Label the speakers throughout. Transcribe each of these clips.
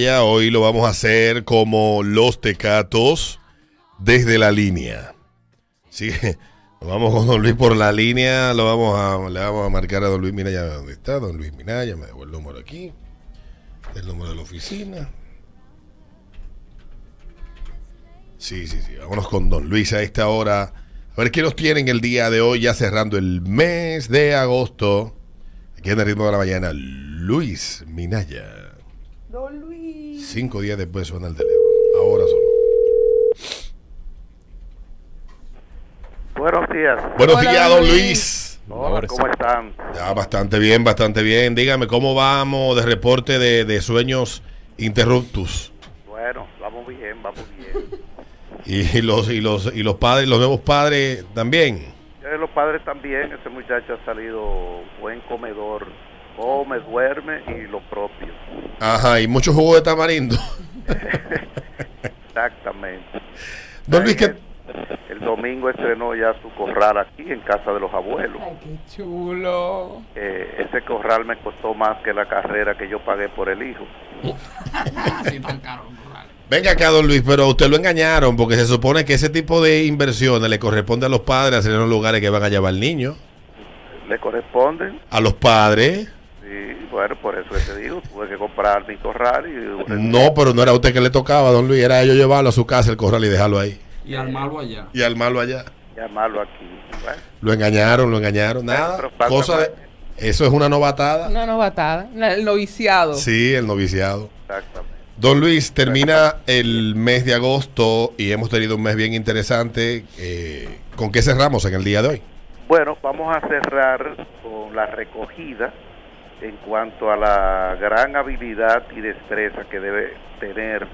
Speaker 1: Hoy lo vamos a hacer como los tecatos desde la línea. Sí, vamos con Don Luis por la línea, lo vamos a, le vamos a marcar a Don Luis Minaya dónde está, Don Luis Minaya, me dejó el número aquí, el número de la oficina. Sí, sí, sí, vámonos con Don Luis a esta hora. A ver qué nos tienen el día de hoy, ya cerrando el mes de agosto. Aquí en el ritmo de la mañana, Luis Minaya.
Speaker 2: Don Luis.
Speaker 1: Cinco días después suena el teléfono. Ahora sonó.
Speaker 3: Buenos días.
Speaker 1: Buenos
Speaker 2: Hola,
Speaker 1: días, don
Speaker 2: Luis.
Speaker 1: Luis.
Speaker 3: Hola, ¿cómo están?
Speaker 1: Ya, bastante bien, bastante bien. Dígame, ¿cómo vamos de reporte de, de sueños interruptus?
Speaker 3: Bueno, vamos bien, vamos bien.
Speaker 1: Y los, y los, y los padres, los nuevos padres también.
Speaker 3: Eh, Los padres también, ese muchacho ha salido buen comedor, come, duerme y lo propio.
Speaker 1: Ajá, y mucho jugo de tamarindo.
Speaker 3: Exactamente.
Speaker 1: Don Luis, ¿qué?
Speaker 3: El, el domingo estrenó ya su corral aquí en casa de los abuelos.
Speaker 2: Ay, qué chulo.
Speaker 3: Eh, ese corral me costó más que la carrera que yo pagué por el hijo.
Speaker 2: Tan caro.
Speaker 1: Venga acá, don Luis, pero a usted lo engañaron porque se supone que ese tipo de inversiones le corresponde a los padres hacer en los lugares que van a llevar al niño.
Speaker 3: ¿Le corresponden?
Speaker 1: A los padres.
Speaker 3: Y bueno, por eso que te digo, tuve que comprar mi corral y...
Speaker 1: No, pero no era a usted que le tocaba, don Luis, era ellos llevarlo a su casa, el corral y dejarlo ahí.
Speaker 2: Y armarlo allá.
Speaker 1: Y armarlo allá.
Speaker 3: llamarlo aquí. Bueno,
Speaker 1: Lo engañaron, lo engañaron. Nada. Cosa de-. Eso es una novatada.
Speaker 4: Una novatada, el noviciado.
Speaker 1: Sí, el noviciado.
Speaker 3: exactamente.
Speaker 1: Don Luis, termina el mes de agosto y hemos tenido un mes bien interesante. Eh, ¿Con qué cerramos en el día de hoy?
Speaker 3: Bueno, vamos a cerrar con la recogida en cuanto a la gran habilidad y destreza que debe tener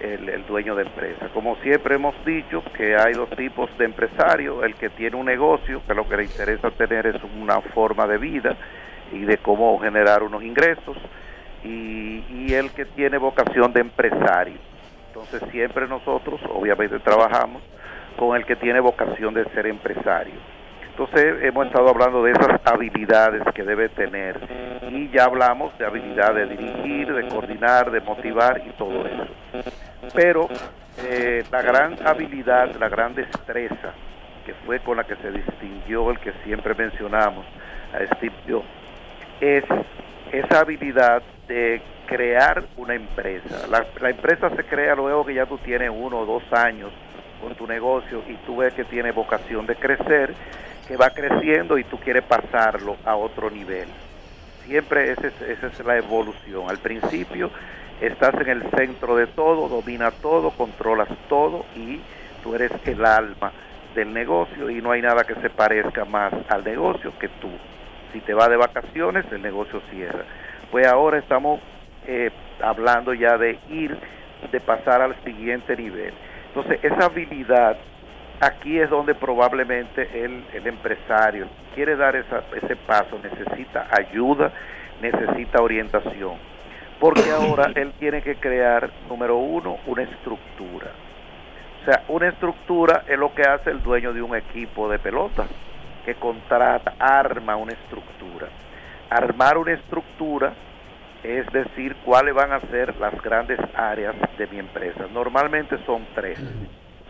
Speaker 3: el, dueño de empresa. Como siempre hemos dicho que hay dos tipos de empresarios, el que tiene un negocio, que lo que le interesa tener es una forma de vida y de cómo generar unos ingresos, y el que tiene vocación de empresario. Entonces siempre nosotros, obviamente, trabajamos con el que tiene vocación de ser empresario. Entonces hemos estado hablando de esas habilidades que debe tener y ya hablamos de habilidad de dirigir, de coordinar, de motivar y todo eso. Pero eh, la gran habilidad, la gran destreza que fue con la que se distinguió el que siempre mencionamos a Steve Jobs es esa habilidad de crear una empresa. La, la empresa se crea luego que ya tú tienes uno o dos años con tu negocio y tú ves que tiene vocación de crecer, que va creciendo y tú quieres pasarlo a otro nivel. Siempre esa es la evolución. Al principio estás en el centro de todo, dominas todo, controlas todo y tú eres el alma del negocio y no hay nada que se parezca más al negocio que tú. Si te vas de vacaciones, el negocio cierra. Pues ahora estamos eh, hablando ya de ir, de pasar al siguiente nivel. Entonces, esa habilidad, aquí es donde probablemente el, el empresario quiere dar esa- ese paso, necesita ayuda, necesita orientación. Porque ahora él tiene que crear, número uno, una estructura. O sea, una estructura es lo que hace el dueño de un equipo de pelota, que contrata, arma una estructura. Armar una estructura es decir, cuáles van a ser las grandes áreas de mi empresa. Normalmente son tres,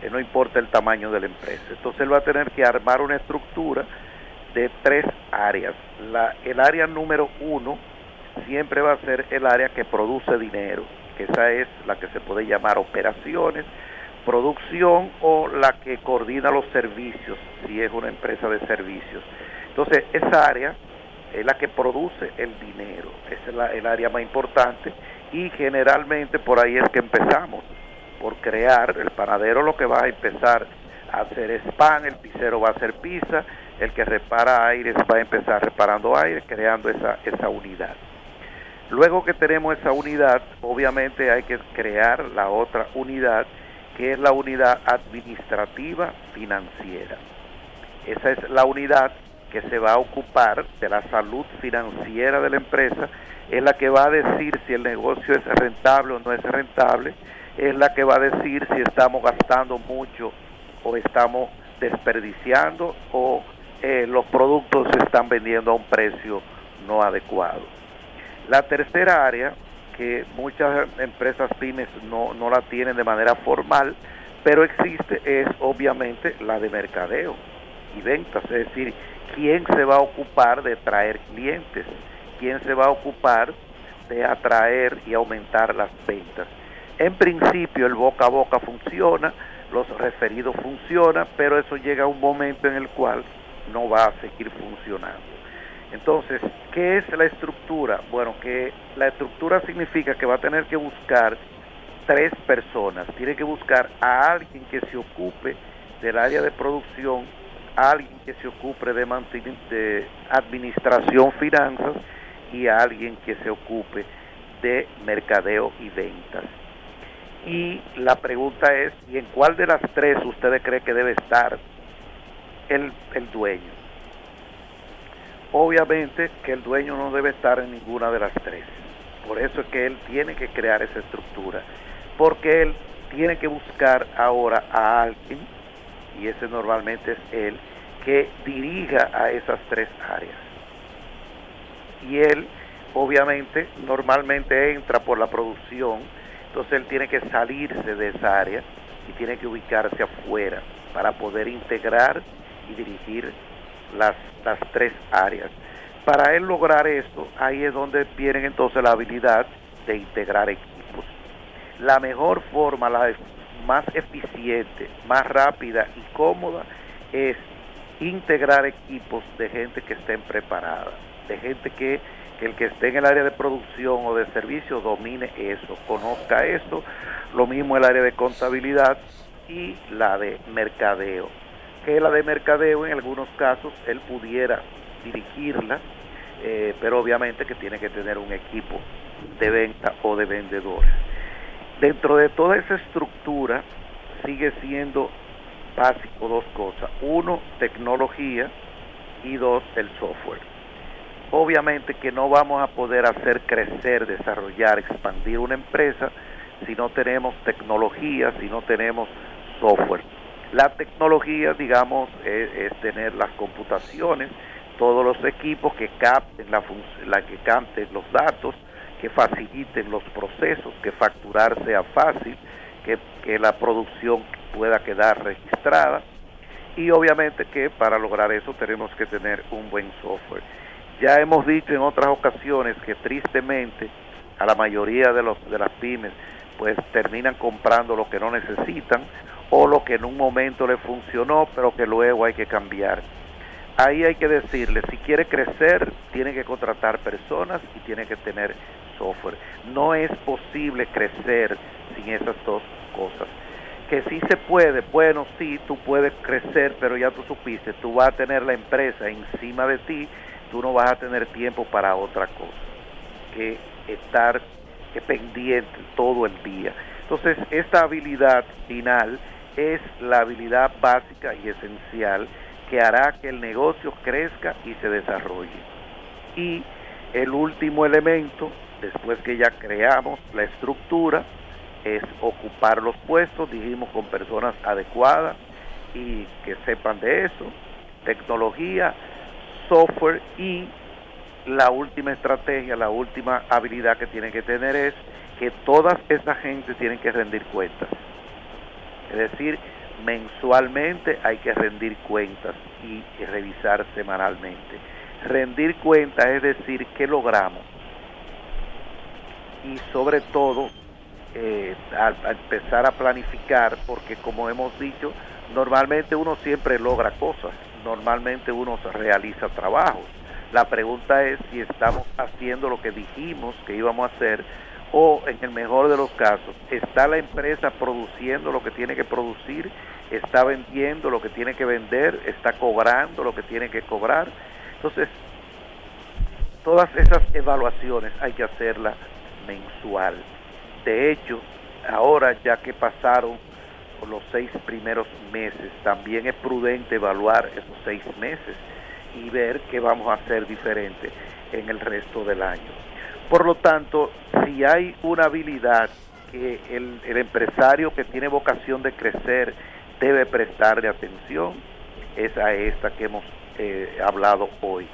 Speaker 3: eh, no importa el tamaño de la empresa. Entonces él va a tener que armar una estructura de tres áreas. El área número uno siempre va a ser el área que produce dinero, que esa es la que se puede llamar operaciones, producción o la que coordina los servicios, si es una empresa de servicios. Entonces, esa área es la que produce el dinero, es la, el área más importante y generalmente por ahí es que empezamos, por crear, el panadero lo que va a empezar a hacer es pan, el pizzero va a hacer pizza, el que repara aires va a empezar reparando aire, creando esa, esa unidad. Luego que tenemos esa unidad, obviamente hay que crear la otra unidad, que es la unidad administrativa financiera. Esa es la unidad que se va a ocupar de la salud financiera de la empresa, es la que va a decir si el negocio es rentable o no es rentable, es la que va a decir si estamos gastando mucho o estamos desperdiciando o eh, los productos se están vendiendo a un precio no adecuado. La tercera área, que muchas empresas pymes no, no la tienen de manera formal, pero existe es obviamente la de mercadeo y ventas, es decir, quién se va a ocupar de traer clientes, quién se va a ocupar de atraer y aumentar las ventas. En principio el boca a boca funciona, los referidos funcionan, pero eso llega a un momento en el cual no va a seguir funcionando. Entonces, ¿qué es la estructura? Bueno, que la estructura significa que va a tener que buscar tres personas. Tiene que buscar a alguien que se ocupe del área de producción, a alguien que se ocupe de, administración, finanzas y a alguien que se ocupe de mercadeo y ventas. Y la pregunta es, ¿y en cuál de las tres ustedes cree que debe estar el, el dueño? Obviamente que el dueño no debe estar en ninguna de las tres. Por eso es que él tiene que crear esa estructura. Porque él tiene que buscar ahora a alguien, y ese normalmente es él, que dirija a esas tres áreas. Y él, obviamente, normalmente entra por la producción, entonces él tiene que salirse de esa área y tiene que ubicarse afuera para poder integrar y dirigir las, las tres áreas. Para él lograr esto, ahí es donde viene entonces la habilidad de integrar equipos. La mejor forma, la más eficiente, más rápida y cómoda es integrar equipos de gente que estén preparada, de gente que que el que esté en el área de producción o de servicio domine eso, conozca eso, lo mismo el área de contabilidad y la de mercadeo, que la de mercadeo en algunos casos él pudiera dirigirla, eh, pero obviamente que tiene que tener un equipo de venta o de vendedores. Dentro de toda esa estructura sigue siendo básico dos cosas. Uno, tecnología y dos, el software obviamente que no vamos a poder hacer crecer, desarrollar, expandir una empresa si no tenemos tecnología, si no tenemos software. La tecnología, digamos, es, tener las computaciones, todos los equipos que capten la, que capten los datos, que faciliten los procesos, que facturar sea fácil, que la producción pueda quedar registrada y obviamente que para lograr eso tenemos que tener un buen software. Ya hemos dicho en otras ocasiones que tristemente a la mayoría de, los, de las pymes pues terminan comprando lo que no necesitan o lo que en un momento le funcionó pero que luego hay que cambiar. Ahí hay que decirle, si quiere crecer, tiene que contratar personas y tiene que tener software. No es posible crecer sin esas dos cosas. Que sí se puede, bueno, sí, tú puedes crecer, pero ya tú supiste, tú vas a tener la empresa encima de ti tú no vas a tener tiempo para otra cosa que estar pendiente todo el día. Entonces, esta habilidad final es la habilidad básica y esencial que hará que el negocio crezca y se desarrolle. Y el último elemento, después que ya creamos la estructura, es ocupar los puestos, dijimos, con personas adecuadas y que sepan de eso, tecnología, software y la última estrategia, la última habilidad que tienen que tener es que todas esa gente tienen que rendir cuentas. Es decir, mensualmente hay que rendir cuentas y, revisar semanalmente. Rendir cuentas es decir, qué logramos. Y sobre todo, eh, al empezar a planificar, porque como hemos dicho, normalmente uno siempre logra cosas normalmente uno realiza trabajos. La pregunta es si estamos haciendo lo que dijimos que íbamos a hacer o en el mejor de los casos, ¿está la empresa produciendo lo que tiene que producir? ¿Está vendiendo lo que tiene que vender? ¿Está cobrando lo que tiene que cobrar? Entonces, todas esas evaluaciones hay que hacerlas mensual. De hecho, ahora ya que pasaron los seis primeros meses. También es prudente evaluar esos seis meses y ver qué vamos a hacer diferente en el resto del año. Por lo tanto, si hay una habilidad que el, empresario que tiene vocación de crecer debe prestarle atención, es a esta que hemos eh, hablado hoy.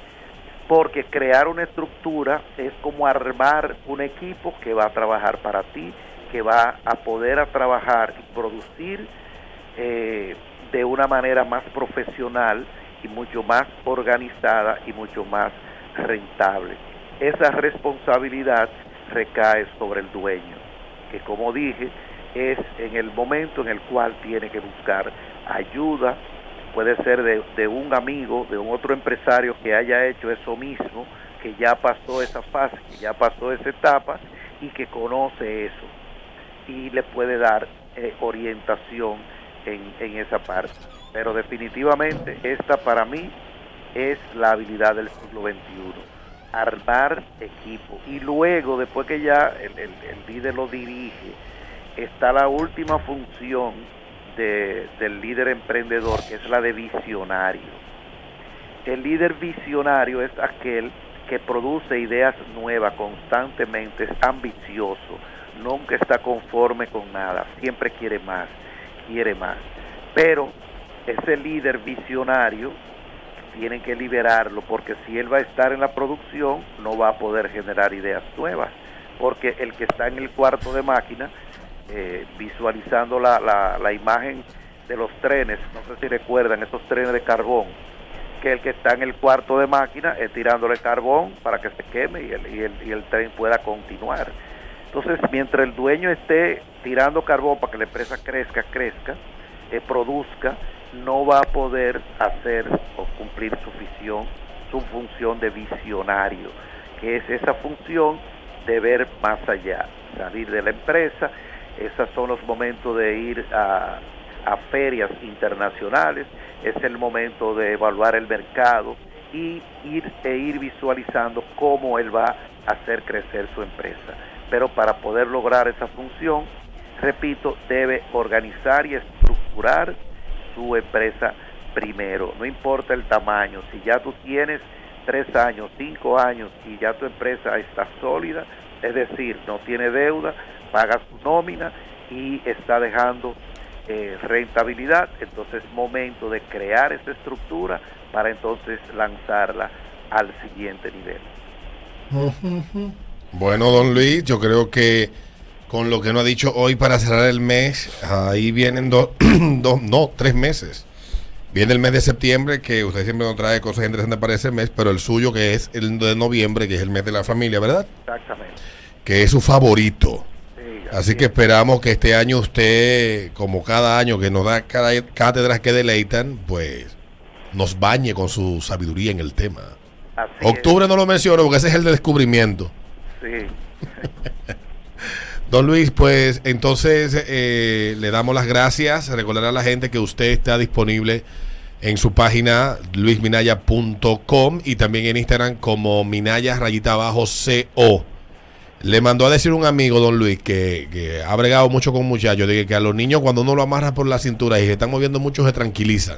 Speaker 3: porque crear una estructura es como armar un equipo que va a trabajar para ti, que va a poder a trabajar y producir eh, de una manera más profesional y mucho más organizada y mucho más rentable. Esa responsabilidad recae sobre el dueño, que como dije, es en el momento en el cual tiene que buscar ayuda, puede ser de, de, un amigo, de un otro empresario que haya hecho eso mismo, que ya pasó esa fase, que ya pasó esa etapa y que conoce eso y le puede dar eh, orientación en, en esa parte. Pero definitivamente esta para mí es la habilidad del siglo XXI, armar equipo. Y luego, después que ya el, el, el líder lo dirige, está la última función de, del líder emprendedor, que es la de visionario. El líder visionario es aquel que produce ideas nuevas constantemente, es ambicioso, nunca está conforme con nada, siempre quiere más, quiere más. Pero ese líder visionario tienen que liberarlo porque si él va a estar en la producción no va a poder generar ideas nuevas porque el que está en el cuarto de máquina eh, visualizando la, la, imagen de los trenes, no sé si recuerdan esos trenes de carbón, que el que está en el cuarto de máquina es tirándole carbón para que se queme y el, y el tren pueda continuar. Entonces, mientras el dueño esté tirando carbón para que la empresa crezca, crezca, eh, produzca, no va a poder hacer o cumplir su visión, su función de visionario, que es esa función de ver más allá, salir de la empresa, esos son los momentos de ir a, a ferias internacionales, es el momento de evaluar el mercado y ir e ir visualizando cómo él va a hacer crecer su empresa. Pero para poder lograr esa función, repito, debe organizar y estructurar su empresa primero, no importa el tamaño, si ya tú tienes tres años, cinco años y ya tu empresa está sólida, es decir, no tiene deuda, paga su nómina y está dejando eh, rentabilidad, entonces es momento de crear esa estructura para entonces lanzarla al siguiente nivel.
Speaker 1: Bueno, don Luis, yo creo que con lo que nos ha dicho hoy para cerrar el mes, ahí vienen dos, do, no, tres meses. Viene el mes de septiembre, que usted siempre nos trae cosas interesantes para ese mes, pero el suyo que es el de noviembre, que es el mes de la familia, ¿verdad?
Speaker 3: Exactamente.
Speaker 1: Que es su favorito.
Speaker 3: Sí,
Speaker 1: Así que esperamos que este año usted, como cada año que nos da cada cátedras que deleitan, pues nos bañe con su sabiduría en el tema.
Speaker 3: Así
Speaker 1: Octubre no lo menciono porque ese es el de descubrimiento.
Speaker 3: Sí.
Speaker 1: Don Luis, pues entonces eh, le damos las gracias. Recordar a la gente que usted está disponible en su página luisminaya.com y también en Instagram como Minaya rayita abajo CO. Le mandó a decir un amigo, don Luis, que, que ha bregado mucho con muchachos, de que, a los niños cuando uno lo amarra por la cintura y se están moviendo mucho se tranquilizan.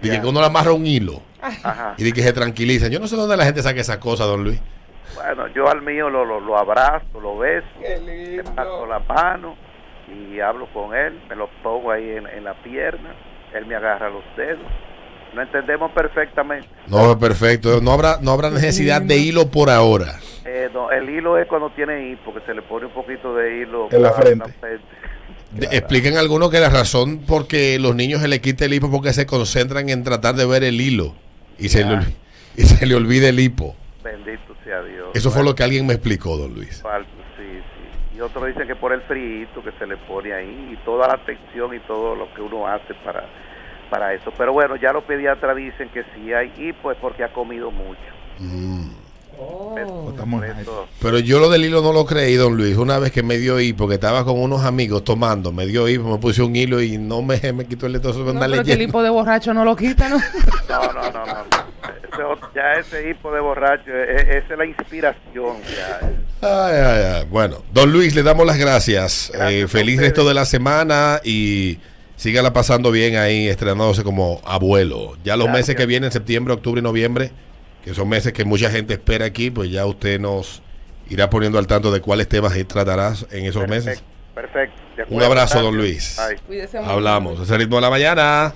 Speaker 1: Dije
Speaker 3: Ya.
Speaker 1: que uno le amarra un hilo
Speaker 3: Ajá.
Speaker 1: y de que se tranquilizan. Yo no sé dónde la gente saca esa cosa, don Luis.
Speaker 3: Bueno, yo al mío lo, lo, lo abrazo, lo beso, le paso la mano y hablo con él, me lo pongo ahí en, en la pierna, él me agarra los dedos. No entendemos perfectamente.
Speaker 1: No, perfecto. No habrá, no habrá necesidad de hilo por ahora.
Speaker 3: Eh, no, el hilo es cuando tiene hipo, que se le pone un poquito de hilo
Speaker 5: En la frente.
Speaker 1: De- Expliquen algunos que la razón por que los niños se le quita el hipo porque se concentran en tratar de ver el hilo y se, le, y se le olvida el hipo.
Speaker 3: Dios.
Speaker 1: Eso fue lo que alguien me explicó, don Luis.
Speaker 3: sí, sí. Y otro dice que por el frío que se le pone ahí y toda la atención y todo lo que uno hace para, para eso. Pero bueno, ya los pediatras dicen que si hay hipo es porque ha comido mucho.
Speaker 1: Mm.
Speaker 4: Oh.
Speaker 1: Pero yo lo del hilo no lo creí, don Luis. Una vez que me dio hipo, que estaba con unos amigos tomando, me dio hipo, me puse un hilo y no me, me quitó el letrozo de
Speaker 4: No, pero que el hipo de borracho no lo quita, ¿no?
Speaker 3: no, no, no, no. Ya ese hipo de borracho, e- e- esa es la inspiración. Ya.
Speaker 1: Ay, ay, ay. Bueno, don Luis, le damos las gracias.
Speaker 3: Gracias
Speaker 1: Eh, feliz resto de la semana y sígala pasando bien ahí, estrenándose como abuelo. Ya los
Speaker 3: Gracias.
Speaker 1: meses que vienen, septiembre, octubre y noviembre, que son meses que mucha gente espera aquí, pues ya usted nos irá poniendo al tanto de cuáles temas tratarás en esos meses.
Speaker 3: Perfecto.
Speaker 1: Un abrazo, don. Luis.
Speaker 3: Bye.
Speaker 1: Hablamos. Ese ritmo de la mañana.